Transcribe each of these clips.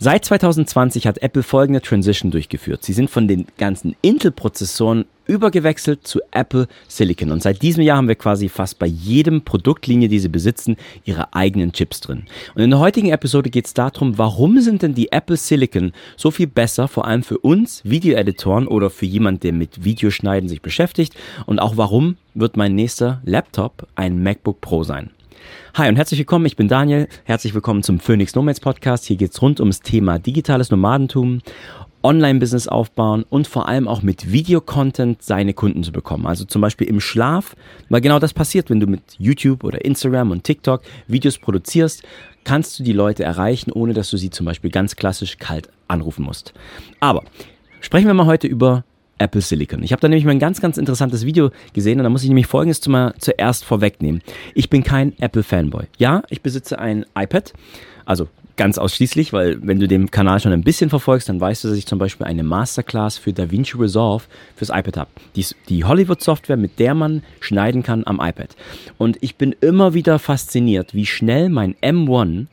Seit 2020 hat Apple folgende Transition durchgeführt. Sie sind von den ganzen Intel-Prozessoren übergewechselt zu Apple Silicon. Und seit diesem Jahr haben wir quasi fast bei jedem Produktlinie, die sie besitzen, ihre eigenen Chips drin. Und in der heutigen Episode geht es darum, warum sind denn die Apple Silicon so viel besser, vor allem für uns Videoeditoren oder für jemand, der mit Videoschneiden sich beschäftigt. Und auch warum wird mein nächster Laptop ein MacBook Pro sein. Hi und herzlich willkommen, ich bin Daniel. Herzlich willkommen zum Phoenix Nomads Podcast. Hier geht's rund ums Thema digitales Nomadentum, Online-Business aufbauen und vor allem auch mit Videocontent seine Kunden zu bekommen. Also zum Beispiel im Schlaf, weil genau das passiert, wenn du mit YouTube oder Instagram und TikTok Videos produzierst, kannst du die Leute erreichen, ohne dass du sie zum Beispiel ganz klassisch kalt anrufen musst. Aber sprechen wir mal heute über Apple Silicon. Ich habe da nämlich mal ein ganz, ganz interessantes Video gesehen und da muss ich nämlich Folgendes mal zuerst vorwegnehmen. Ich bin kein Apple-Fanboy. Ja, ich besitze ein iPad, also ganz ausschließlich, weil wenn du den Kanal schon ein bisschen verfolgst, dann weißt du, dass ich zum Beispiel eine Masterclass für DaVinci Resolve fürs iPad habe. Die, die Hollywood-Software, mit der man schneiden kann am iPad. Und ich bin immer wieder fasziniert, wie schnell mein M1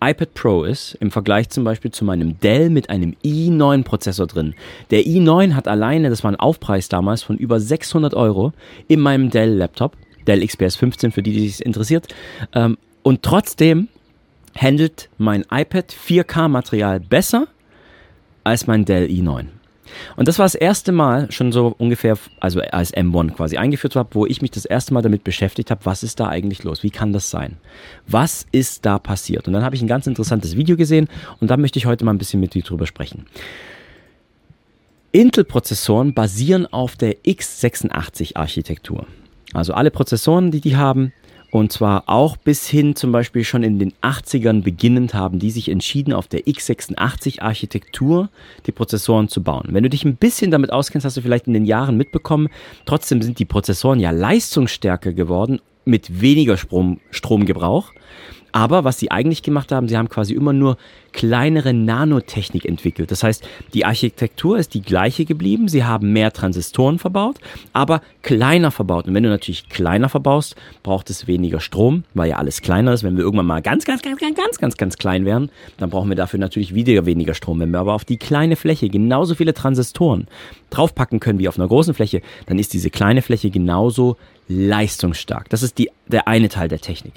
iPad Pro ist, im Vergleich zum Beispiel zu meinem Dell mit einem i9 Prozessor drin. Der i9 hat alleine, das war ein Aufpreis damals von über 600 Euro in meinem Dell Laptop, Dell XPS 15 für die, die sich interessiert. Ähm, und trotzdem handelt mein iPad 4K Material besser als mein Dell i9. Und das war das erste Mal, schon so ungefähr, also als M1 quasi eingeführt habe, wo ich mich das erste Mal damit beschäftigt habe, was ist da eigentlich los? Wie kann das sein? Was ist da passiert? Und dann habe ich ein ganz interessantes Video gesehen und da möchte ich heute mal ein bisschen mit dir drüber sprechen. Intel-Prozessoren basieren auf der x86-Architektur. Also alle Prozessoren, die die haben, und zwar auch bis hin zum Beispiel schon in den 80ern beginnend haben die sich entschieden, auf der x86-Architektur die Prozessoren zu bauen. Wenn du dich ein bisschen damit auskennst, hast du vielleicht in den Jahren mitbekommen, trotzdem sind die Prozessoren ja leistungsstärker geworden mit weniger Strom, Stromgebrauch. Aber was sie eigentlich gemacht haben, sie haben quasi immer nur kleinere Nanotechnik entwickelt. Das heißt, die Architektur ist die gleiche geblieben. Sie haben mehr Transistoren verbaut, aber kleiner verbaut. Und wenn du natürlich kleiner verbaust, braucht es weniger Strom, weil ja alles kleiner ist. Wenn wir irgendwann mal ganz, ganz, ganz, ganz, ganz, ganz, ganz klein werden, dann brauchen wir dafür natürlich wieder weniger Strom. Wenn wir aber auf die kleine Fläche genauso viele Transistoren draufpacken können wie auf einer großen Fläche, dann ist diese kleine Fläche genauso leistungsstark. Das ist die, der eine Teil der Technik.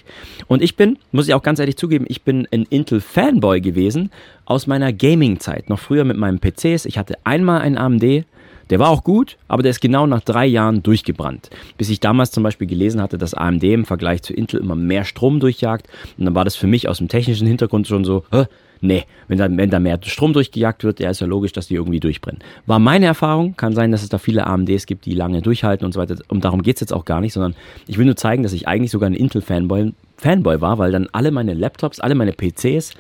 Und ich bin, muss ich auch ganz ehrlich zugeben, ich bin ein Intel-Fanboy gewesen aus meiner Gaming-Zeit. Noch früher mit meinen PCs. Ich hatte einmal einen AMD, der war auch gut, aber der ist genau nach drei Jahren durchgebrannt. Bis ich damals zum Beispiel gelesen hatte, dass AMD im Vergleich zu Intel immer mehr Strom durchjagt. Und dann war das für mich aus dem technischen Hintergrund schon so, nee, wenn da, wenn da mehr Strom durchgejagt wird, ja, ist ja logisch, dass die irgendwie durchbrennen. War meine Erfahrung, kann sein, dass es da viele AMDs gibt, die lange durchhalten und so weiter. Und darum geht's jetzt auch gar nicht, sondern ich will nur zeigen, dass ich eigentlich sogar ein Intel-Fanboy Fanboy war, weil dann alle meine Laptops, alle meine PCs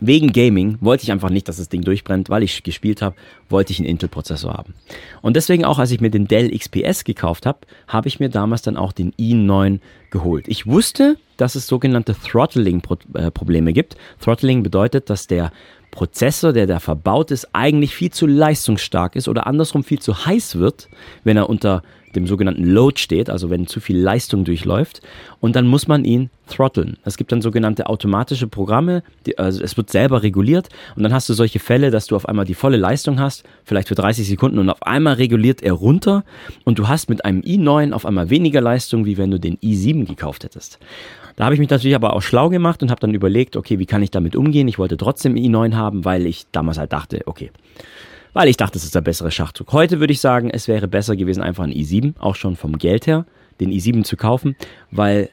Wegen Gaming wollte ich einfach nicht, dass das Ding durchbrennt, weil ich gespielt habe, wollte ich einen Intel-Prozessor haben. Und deswegen auch, als ich mir den Dell XPS gekauft habe, habe ich mir damals dann auch den i9 geholt. Ich wusste, dass es sogenannte Throttling-Probleme gibt. Throttling bedeutet, dass der Prozessor, der da verbaut ist, eigentlich viel zu leistungsstark ist oder andersrum viel zu heiß wird, wenn er unter dem sogenannten Load steht, also wenn zu viel Leistung durchläuft. Und dann muss man ihn throtteln. Es gibt dann sogenannte automatische Programme, die, also es wird selber reguliert und dann hast du solche Fälle, dass du auf einmal die volle Leistung hast, vielleicht für 30 Sekunden und auf einmal reguliert er runter und du hast mit einem i9 auf einmal weniger Leistung, wie wenn du den i7 gekauft hättest. Da habe ich mich natürlich aber auch schlau gemacht und habe dann überlegt, okay, wie kann ich damit umgehen? Ich wollte trotzdem i9 haben, weil ich damals halt dachte, okay, weil ich dachte, es ist der bessere Schachzug. Heute würde ich sagen, es wäre besser gewesen, einfach ein i7, auch schon vom Geld her, den i7 zu kaufen, weil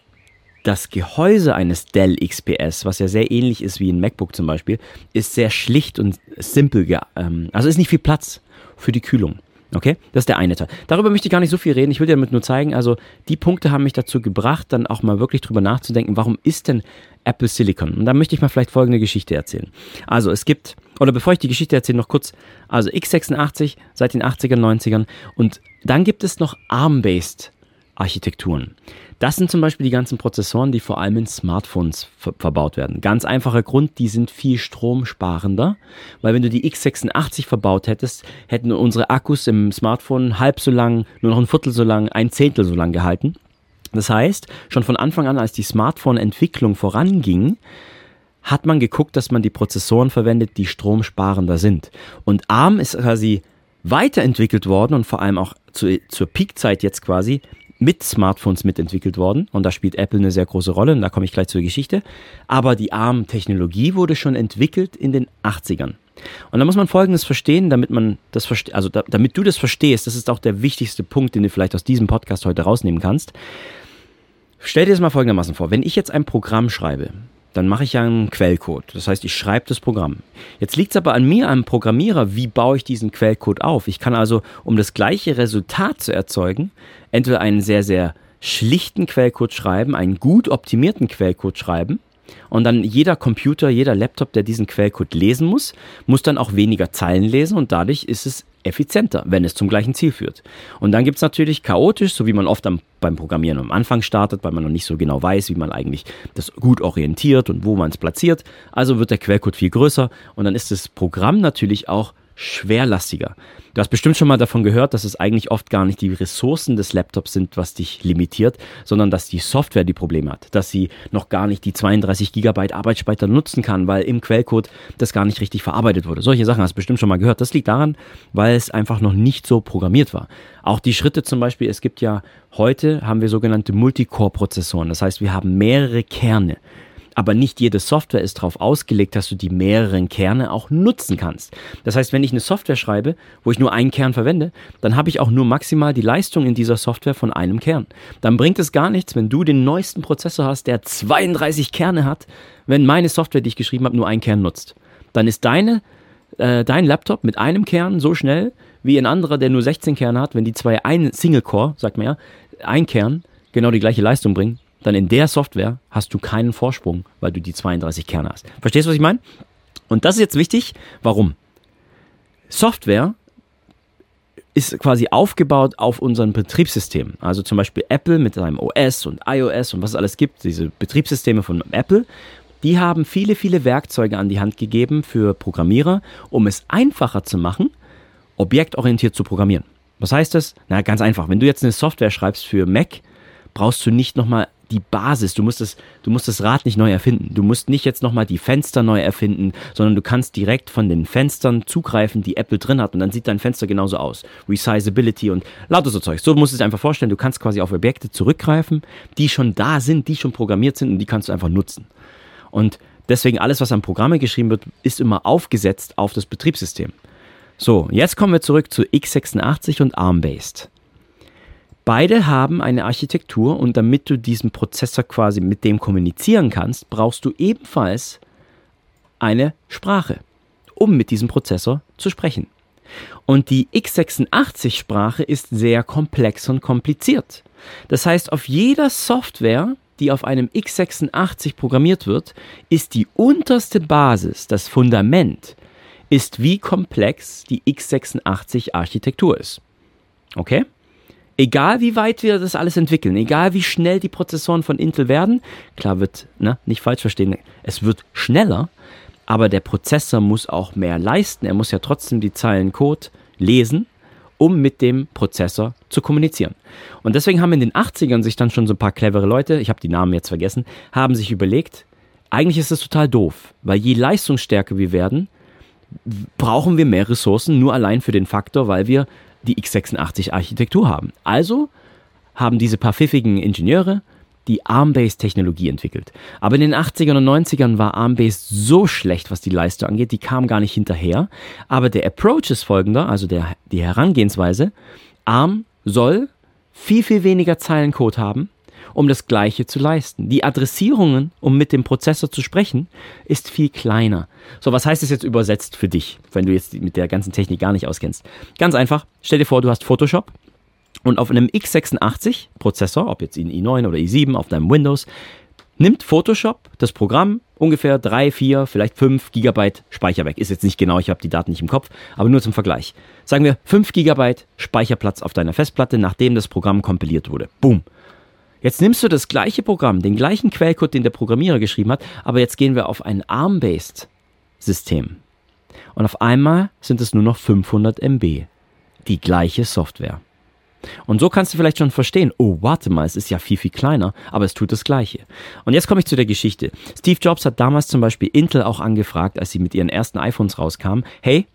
das Gehäuse eines Dell XPS, was ja sehr ähnlich ist wie ein MacBook zum Beispiel, ist sehr schlicht und simpel. Ähm, also ist nicht viel Platz für die Kühlung. Okay, das ist der eine Teil. Darüber möchte ich gar nicht so viel reden. Ich will dir damit nur zeigen, also die Punkte haben mich dazu gebracht, dann auch mal wirklich drüber nachzudenken, warum ist denn Apple Silicon? Und da möchte ich mal vielleicht folgende Geschichte erzählen. Also es gibt, oder bevor ich die Geschichte erzähle, noch kurz, also x86 seit den 80ern, 90ern und dann gibt es noch ARM-based Architekturen. Das sind zum Beispiel die ganzen Prozessoren, die vor allem in Smartphones ver verbaut werden. Ganz einfacher Grund, die sind viel stromsparender, weil wenn du die x86 verbaut hättest, hätten unsere Akkus im Smartphone halb so lang, nur noch ein Viertel so lang, ein Zehntel so lang gehalten. Das heißt, schon von Anfang an, als die Smartphone-Entwicklung voranging, hat man geguckt, dass man die Prozessoren verwendet, die stromsparender sind. Und ARM ist quasi weiterentwickelt worden und vor allem auch zu, zur Peakzeit jetzt quasi mit Smartphones mitentwickelt worden. Und da spielt Apple eine sehr große Rolle und da komme ich gleich zur Geschichte. Aber die ARM-Technologie wurde schon entwickelt in den 80ern. Und da muss man Folgendes verstehen, damit man das also da, damit du das verstehst, das ist auch der wichtigste Punkt, den du vielleicht aus diesem Podcast heute rausnehmen kannst. Stell dir das mal folgendermaßen vor. Wenn ich jetzt ein Programm schreibe, dann mache ich ja einen Quellcode. Das heißt, ich schreibe das Programm. Jetzt liegt es aber an mir, einem Programmierer, wie baue ich diesen Quellcode auf. Ich kann also, um das gleiche Resultat zu erzeugen, entweder einen sehr, sehr schlichten Quellcode schreiben, einen gut optimierten Quellcode schreiben und dann jeder Computer, jeder Laptop, der diesen Quellcode lesen muss, muss dann auch weniger Zeilen lesen und dadurch ist es effizienter, wenn es zum gleichen Ziel führt. Und dann gibt es natürlich chaotisch, so wie man oft am, beim Programmieren am Anfang startet, weil man noch nicht so genau weiß, wie man eigentlich das gut orientiert und wo man es platziert. Also wird der Quellcode viel größer und dann ist das Programm natürlich auch schwerlastiger. Du hast bestimmt schon mal davon gehört, dass es eigentlich oft gar nicht die Ressourcen des Laptops sind, was dich limitiert, sondern dass die Software die Probleme hat, dass sie noch gar nicht die 32 Gigabyte Arbeitsspeicher nutzen kann, weil im Quellcode das gar nicht richtig verarbeitet wurde. Solche Sachen hast du bestimmt schon mal gehört. Das liegt daran, weil es einfach noch nicht so programmiert war. Auch die Schritte zum Beispiel, es gibt ja heute haben wir sogenannte Multicore-Prozessoren. Das heißt, wir haben mehrere Kerne aber nicht jede Software ist darauf ausgelegt, dass du die mehreren Kerne auch nutzen kannst. Das heißt, wenn ich eine Software schreibe, wo ich nur einen Kern verwende, dann habe ich auch nur maximal die Leistung in dieser Software von einem Kern. Dann bringt es gar nichts, wenn du den neuesten Prozessor hast, der 32 Kerne hat, wenn meine Software, die ich geschrieben habe, nur einen Kern nutzt. Dann ist deine, äh, dein Laptop mit einem Kern so schnell wie ein anderer, der nur 16 Kerne hat, wenn die zwei ein Single Core, sagt man ja, ein Kern genau die gleiche Leistung bringen, dann in der Software hast du keinen Vorsprung, weil du die 32 Kerne hast. Verstehst du, was ich meine? Und das ist jetzt wichtig. Warum? Software ist quasi aufgebaut auf unserem Betriebssystem. Also zum Beispiel Apple mit seinem OS und iOS und was es alles gibt, diese Betriebssysteme von Apple, die haben viele, viele Werkzeuge an die Hand gegeben für Programmierer, um es einfacher zu machen, objektorientiert zu programmieren. Was heißt das? Na, ganz einfach. Wenn du jetzt eine Software schreibst für Mac, brauchst du nicht nochmal die Basis. Du musst, das, du musst das Rad nicht neu erfinden. Du musst nicht jetzt nochmal die Fenster neu erfinden, sondern du kannst direkt von den Fenstern zugreifen, die Apple drin hat. Und dann sieht dein Fenster genauso aus. Resizability und lauter so Zeug. So musst du es einfach vorstellen. Du kannst quasi auf Objekte zurückgreifen, die schon da sind, die schon programmiert sind und die kannst du einfach nutzen. Und deswegen alles, was an Programme geschrieben wird, ist immer aufgesetzt auf das Betriebssystem. So, jetzt kommen wir zurück zu x86 und ARM-based. Beide haben eine Architektur und damit du diesen Prozessor quasi mit dem kommunizieren kannst, brauchst du ebenfalls eine Sprache, um mit diesem Prozessor zu sprechen. Und die x86-Sprache ist sehr komplex und kompliziert. Das heißt, auf jeder Software, die auf einem x86 programmiert wird, ist die unterste Basis, das Fundament, ist wie komplex die x86-Architektur ist. Okay? Egal wie weit wir das alles entwickeln, egal wie schnell die Prozessoren von Intel werden, klar wird, ne, nicht falsch verstehen, es wird schneller, aber der Prozessor muss auch mehr leisten. Er muss ja trotzdem die Zeilen Code lesen, um mit dem Prozessor zu kommunizieren. Und deswegen haben in den 80ern sich dann schon so ein paar clevere Leute, ich habe die Namen jetzt vergessen, haben sich überlegt, eigentlich ist das total doof, weil je leistungsstärker wir werden, brauchen wir mehr Ressourcen, nur allein für den Faktor, weil wir die x86-Architektur haben. Also haben diese paar pfiffigen Ingenieure die ARM-Based-Technologie entwickelt. Aber in den 80ern und 90ern war ARM-Based so schlecht, was die Leistung angeht, die kam gar nicht hinterher. Aber der Approach ist folgender, also der, die Herangehensweise. ARM soll viel, viel weniger Zeilencode haben, um das Gleiche zu leisten. Die Adressierungen, um mit dem Prozessor zu sprechen, ist viel kleiner. So, was heißt das jetzt übersetzt für dich, wenn du jetzt mit der ganzen Technik gar nicht auskennst? Ganz einfach, stell dir vor, du hast Photoshop und auf einem x86 Prozessor, ob jetzt in i9 oder i7 auf deinem Windows, nimmt Photoshop das Programm ungefähr 3, 4, vielleicht 5 Gigabyte Speicher weg. Ist jetzt nicht genau, ich habe die Daten nicht im Kopf, aber nur zum Vergleich. Sagen wir 5 Gigabyte Speicherplatz auf deiner Festplatte, nachdem das Programm kompiliert wurde. Boom. Jetzt nimmst du das gleiche Programm, den gleichen Quellcode, den der Programmierer geschrieben hat, aber jetzt gehen wir auf ein ARM-based System. Und auf einmal sind es nur noch 500 MB. Die gleiche Software. Und so kannst du vielleicht schon verstehen, oh, warte mal, es ist ja viel, viel kleiner, aber es tut das Gleiche. Und jetzt komme ich zu der Geschichte. Steve Jobs hat damals zum Beispiel Intel auch angefragt, als sie mit ihren ersten iPhones rauskamen, hey,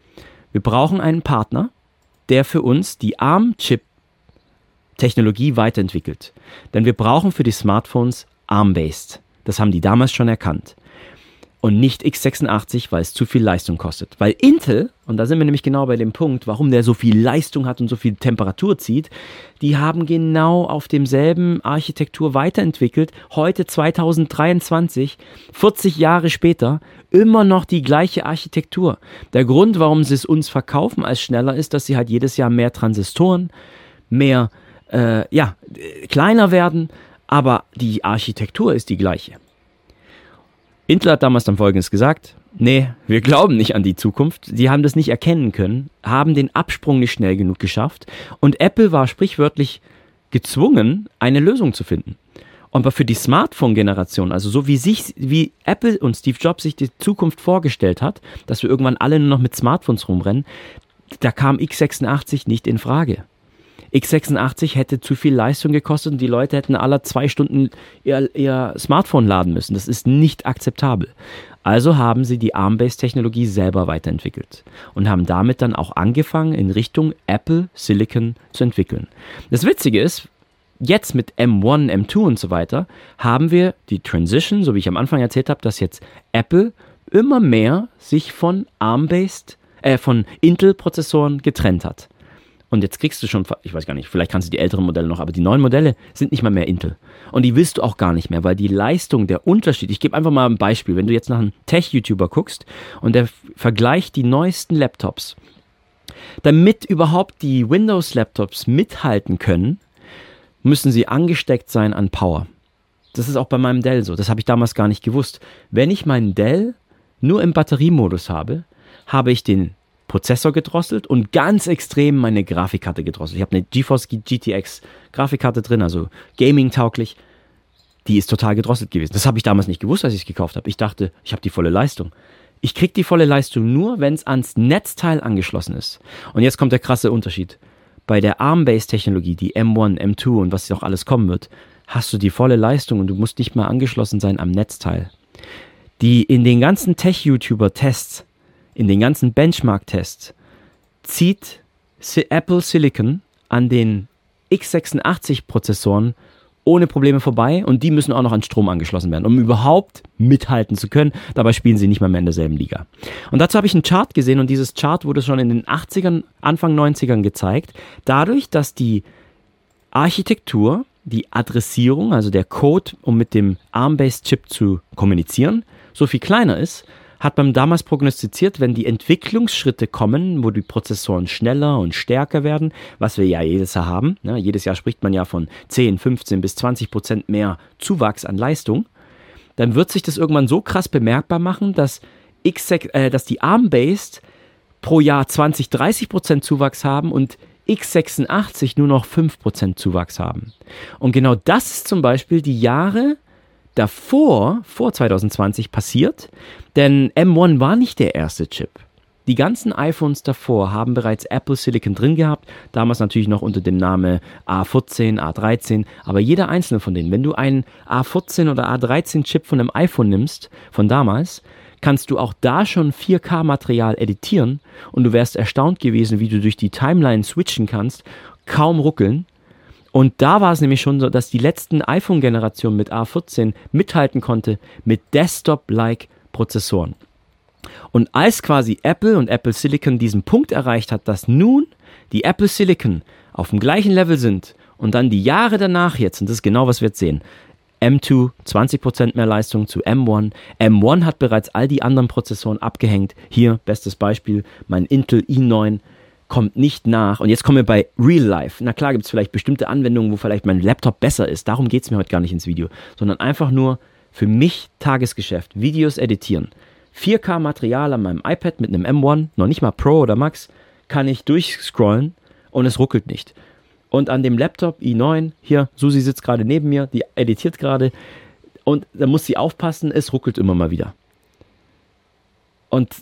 wir brauchen einen Partner, der für uns die ARM-Chip-Technologie weiterentwickelt. Denn wir brauchen für die Smartphones ARM-based. Das haben die damals schon erkannt und nicht x86, weil es zu viel Leistung kostet. Weil Intel, und da sind wir nämlich genau bei dem Punkt, warum der so viel Leistung hat und so viel Temperatur zieht, die haben genau auf demselben Architektur weiterentwickelt, heute 2023, 40 Jahre später, immer noch die gleiche Architektur. Der Grund, warum sie es uns verkaufen als schneller, ist, dass sie halt jedes Jahr mehr Transistoren, mehr, äh, ja, kleiner werden, aber die Architektur ist die gleiche. Intel hat damals dann Folgendes gesagt. Nee, wir glauben nicht an die Zukunft. Sie haben das nicht erkennen können, haben den Absprung nicht schnell genug geschafft und Apple war sprichwörtlich gezwungen, eine Lösung zu finden. Aber für die Smartphone-Generation, also so wie sich, wie Apple und Steve Jobs sich die Zukunft vorgestellt hat, dass wir irgendwann alle nur noch mit Smartphones rumrennen, da kam x86 nicht in Frage x86 hätte zu viel Leistung gekostet und die Leute hätten alle zwei Stunden ihr, ihr Smartphone laden müssen. Das ist nicht akzeptabel. Also haben sie die ARM-Based-Technologie selber weiterentwickelt und haben damit dann auch angefangen, in Richtung Apple Silicon zu entwickeln. Das Witzige ist, jetzt mit M1, M2 und so weiter, haben wir die Transition, so wie ich am Anfang erzählt habe, dass jetzt Apple immer mehr sich von ARM-Based, äh, von Intel-Prozessoren getrennt hat. Und jetzt kriegst du schon, ich weiß gar nicht, vielleicht kannst du die älteren Modelle noch, aber die neuen Modelle sind nicht mal mehr Intel. Und die willst du auch gar nicht mehr, weil die Leistung, der Unterschied, ich gebe einfach mal ein Beispiel, wenn du jetzt nach einem Tech-YouTuber guckst und der vergleicht die neuesten Laptops, damit überhaupt die Windows-Laptops mithalten können, müssen sie angesteckt sein an Power. Das ist auch bei meinem Dell so, das habe ich damals gar nicht gewusst. Wenn ich meinen Dell nur im Batteriemodus habe, habe ich den Prozessor gedrosselt und ganz extrem meine Grafikkarte gedrosselt. Ich habe eine GeForce GTX Grafikkarte drin, also Gaming-tauglich. Die ist total gedrosselt gewesen. Das habe ich damals nicht gewusst, als ich es gekauft habe. Ich dachte, ich habe die volle Leistung. Ich kriege die volle Leistung nur, wenn es ans Netzteil angeschlossen ist. Und jetzt kommt der krasse Unterschied. Bei der ARM-Based-Technologie, die M1, M2 und was noch alles kommen wird, hast du die volle Leistung und du musst nicht mal angeschlossen sein am Netzteil. Die in den ganzen Tech-YouTuber-Tests in den ganzen Benchmark-Tests zieht Apple Silicon an den x86-Prozessoren ohne Probleme vorbei und die müssen auch noch an Strom angeschlossen werden, um überhaupt mithalten zu können. Dabei spielen sie nicht mal mehr in derselben Liga. Und dazu habe ich einen Chart gesehen und dieses Chart wurde schon in den 80ern, Anfang 90ern gezeigt, dadurch, dass die Architektur, die Adressierung, also der Code, um mit dem ARM-based Chip zu kommunizieren, so viel kleiner ist, hat man damals prognostiziert, wenn die Entwicklungsschritte kommen, wo die Prozessoren schneller und stärker werden, was wir ja jedes Jahr haben. Ne? Jedes Jahr spricht man ja von 10, 15 bis 20 Prozent mehr Zuwachs an Leistung. Dann wird sich das irgendwann so krass bemerkbar machen, dass, X, äh, dass die ARM-Based pro Jahr 20, 30 Prozent Zuwachs haben und x86 nur noch 5% Zuwachs haben. Und genau das ist zum Beispiel die Jahre, davor, vor 2020 passiert, denn M1 war nicht der erste Chip. Die ganzen iPhones davor haben bereits Apple Silicon drin gehabt, damals natürlich noch unter dem Namen A14, A13, aber jeder einzelne von denen, wenn du einen A14 oder A13 Chip von einem iPhone nimmst, von damals, kannst du auch da schon 4K-Material editieren und du wärst erstaunt gewesen, wie du durch die Timeline switchen kannst, kaum ruckeln und da war es nämlich schon so, dass die letzten iPhone-Generationen mit A14 mithalten konnte mit Desktop-like Prozessoren. Und als quasi Apple und Apple Silicon diesen Punkt erreicht hat, dass nun die Apple Silicon auf dem gleichen Level sind und dann die Jahre danach jetzt, und das ist genau was wir jetzt sehen, M2 20% mehr Leistung zu M1. M1 hat bereits all die anderen Prozessoren abgehängt. Hier, bestes Beispiel, mein Intel i9 kommt nicht nach. Und jetzt kommen wir bei Real Life. Na klar gibt es vielleicht bestimmte Anwendungen, wo vielleicht mein Laptop besser ist. Darum geht es mir heute gar nicht ins Video. Sondern einfach nur für mich Tagesgeschäft. Videos editieren. 4K Material an meinem iPad mit einem M1, noch nicht mal Pro oder Max, kann ich durchscrollen und es ruckelt nicht. Und an dem Laptop i9, hier, Susi sitzt gerade neben mir, die editiert gerade. Und da muss sie aufpassen, es ruckelt immer mal wieder. Und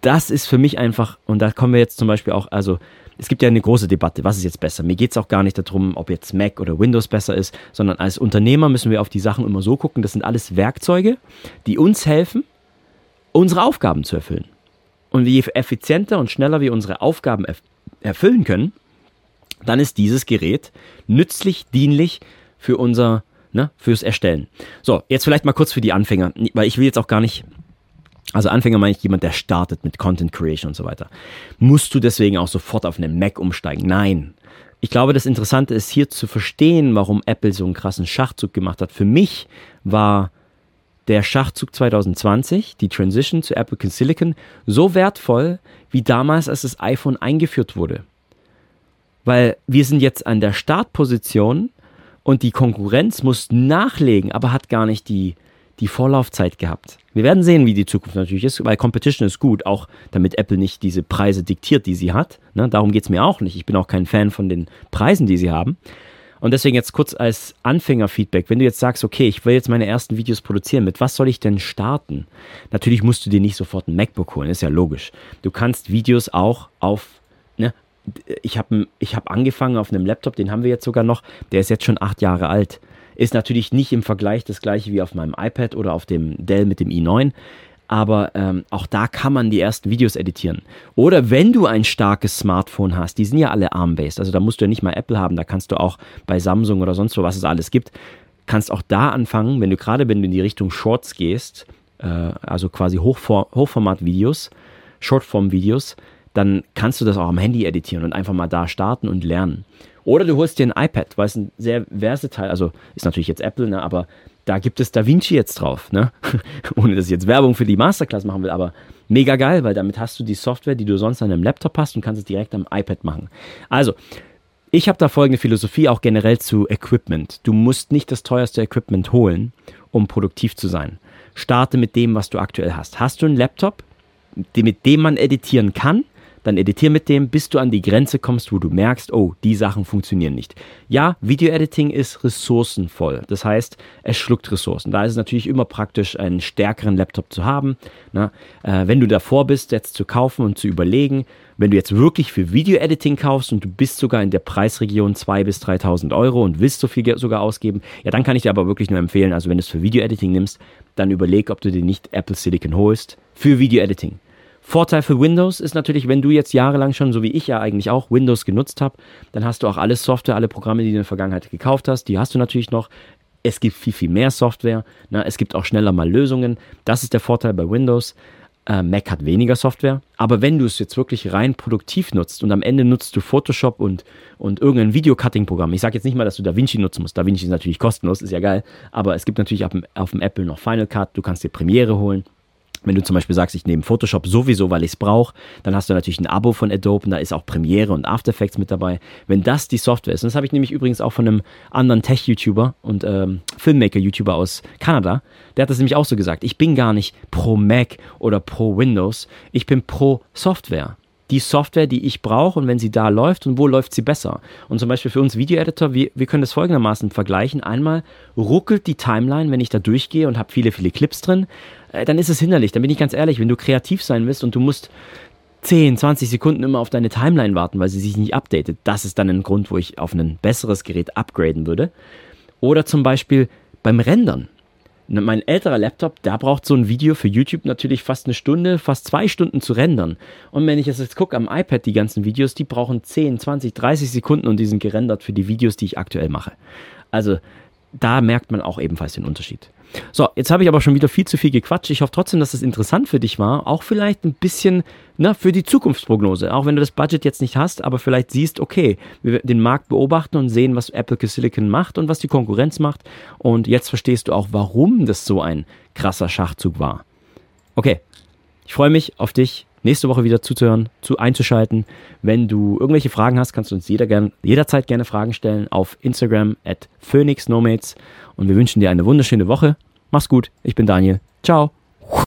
das ist für mich einfach, und da kommen wir jetzt zum Beispiel auch, also es gibt ja eine große Debatte, was ist jetzt besser? Mir geht es auch gar nicht darum, ob jetzt Mac oder Windows besser ist, sondern als Unternehmer müssen wir auf die Sachen immer so gucken, das sind alles Werkzeuge, die uns helfen, unsere Aufgaben zu erfüllen. Und je effizienter und schneller wir unsere Aufgaben erf erfüllen können, dann ist dieses Gerät nützlich, dienlich für unser, ne, fürs Erstellen. So, jetzt vielleicht mal kurz für die Anfänger, weil ich will jetzt auch gar nicht also Anfänger meine ich jemand, der startet mit Content Creation und so weiter. Musst du deswegen auch sofort auf einen Mac umsteigen? Nein. Ich glaube, das Interessante ist hier zu verstehen, warum Apple so einen krassen Schachzug gemacht hat. Für mich war der Schachzug 2020, die Transition zu Apple Silicon, so wertvoll wie damals, als das iPhone eingeführt wurde. Weil wir sind jetzt an der Startposition und die Konkurrenz muss nachlegen, aber hat gar nicht die, die Vorlaufzeit gehabt. Wir werden sehen, wie die Zukunft natürlich ist, weil Competition ist gut, auch damit Apple nicht diese Preise diktiert, die sie hat. Ne? Darum geht es mir auch nicht. Ich bin auch kein Fan von den Preisen, die sie haben. Und deswegen jetzt kurz als Anfängerfeedback, wenn du jetzt sagst, okay, ich will jetzt meine ersten Videos produzieren, mit was soll ich denn starten? Natürlich musst du dir nicht sofort ein MacBook holen, ist ja logisch. Du kannst Videos auch auf, ne, ich habe ich hab angefangen auf einem Laptop, den haben wir jetzt sogar noch, der ist jetzt schon acht Jahre alt. Ist natürlich nicht im Vergleich das gleiche wie auf meinem iPad oder auf dem Dell mit dem i9 aber ähm, auch da kann man die ersten Videos editieren. Oder wenn du ein starkes Smartphone hast, die sind ja alle ARM-based, also da musst du ja nicht mal Apple haben, da kannst du auch bei Samsung oder sonst wo, was es alles gibt, kannst auch da anfangen, wenn du gerade, wenn du in die Richtung Shorts gehst, äh, also quasi Hochfor Hochformat-Videos, Shortform-Videos, dann kannst du das auch am Handy editieren und einfach mal da starten und lernen. Oder du holst dir ein iPad, weil es ein sehr versatile, also ist natürlich jetzt Apple, ne, aber da gibt es DaVinci jetzt drauf, ne? Ohne dass ich jetzt Werbung für die Masterclass machen will, aber mega geil, weil damit hast du die Software, die du sonst an einem Laptop hast und kannst es direkt am iPad machen. Also, ich habe da folgende Philosophie auch generell zu Equipment. Du musst nicht das teuerste Equipment holen, um produktiv zu sein. Starte mit dem, was du aktuell hast. Hast du einen Laptop, mit dem man editieren kann, dann editier mit dem, bis du an die Grenze kommst, wo du merkst, oh, die Sachen funktionieren nicht. Ja, Video-Editing ist ressourcenvoll. Das heißt, es schluckt Ressourcen. Da ist es natürlich immer praktisch, einen stärkeren Laptop zu haben. Na, äh, wenn du davor bist, jetzt zu kaufen und zu überlegen, wenn du jetzt wirklich für Video-Editing kaufst und du bist sogar in der Preisregion 2.000 bis 3.000 Euro und willst so viel sogar ausgeben, ja, dann kann ich dir aber wirklich nur empfehlen, also wenn du es für Video-Editing nimmst, dann überleg, ob du dir nicht Apple Silicon holst für Video-Editing. Vorteil für Windows ist natürlich, wenn du jetzt jahrelang schon, so wie ich ja eigentlich auch, Windows genutzt habe, dann hast du auch alle Software, alle Programme, die du in der Vergangenheit gekauft hast, die hast du natürlich noch. Es gibt viel, viel mehr Software. Na, es gibt auch schneller mal Lösungen. Das ist der Vorteil bei Windows. Äh, Mac hat weniger Software. Aber wenn du es jetzt wirklich rein produktiv nutzt und am Ende nutzt du Photoshop und, und irgendein Video-Cutting-Programm. Ich sage jetzt nicht mal, dass du DaVinci nutzen musst. DaVinci ist natürlich kostenlos, ist ja geil. Aber es gibt natürlich auf dem, auf dem Apple noch Final Cut. Du kannst dir Premiere holen. Wenn du zum Beispiel sagst, ich nehme Photoshop sowieso, weil ich es brauche, dann hast du natürlich ein Abo von Adobe und da ist auch Premiere und After Effects mit dabei. Wenn das die Software ist, und das habe ich nämlich übrigens auch von einem anderen Tech-YouTuber und ähm, Filmmaker-YouTuber aus Kanada, der hat das nämlich auch so gesagt. Ich bin gar nicht pro Mac oder pro Windows, ich bin pro Software die Software, die ich brauche und wenn sie da läuft und wo läuft sie besser. Und zum Beispiel für uns Video-Editor, wir, wir können das folgendermaßen vergleichen. Einmal ruckelt die Timeline, wenn ich da durchgehe und habe viele, viele Clips drin, äh, dann ist es hinderlich. Dann bin ich ganz ehrlich, wenn du kreativ sein willst und du musst 10, 20 Sekunden immer auf deine Timeline warten, weil sie sich nicht updatet, das ist dann ein Grund, wo ich auf ein besseres Gerät upgraden würde. Oder zum Beispiel beim Rendern. Ne, mein älterer Laptop, da braucht so ein Video für YouTube natürlich fast eine Stunde, fast zwei Stunden zu rendern. Und wenn ich jetzt gucke am iPad, die ganzen Videos, die brauchen 10, 20, 30 Sekunden und die sind gerendert für die Videos, die ich aktuell mache. Also da merkt man auch ebenfalls den Unterschied. So, jetzt habe ich aber schon wieder viel zu viel gequatscht. Ich hoffe trotzdem, dass es interessant für dich war. Auch vielleicht ein bisschen na, für die Zukunftsprognose. Auch wenn du das Budget jetzt nicht hast, aber vielleicht siehst, okay, wir den Markt beobachten und sehen, was Apple Silicon macht und was die Konkurrenz macht. Und jetzt verstehst du auch, warum das so ein krasser Schachzug war. Okay, ich freue mich auf dich nächste Woche wieder zuzuhören, zu einzuschalten. Wenn du irgendwelche Fragen hast, kannst du uns jeder gern, jederzeit gerne Fragen stellen auf Instagram at phoenixnomates und wir wünschen dir eine wunderschöne Woche. Mach's gut, ich bin Daniel. Ciao.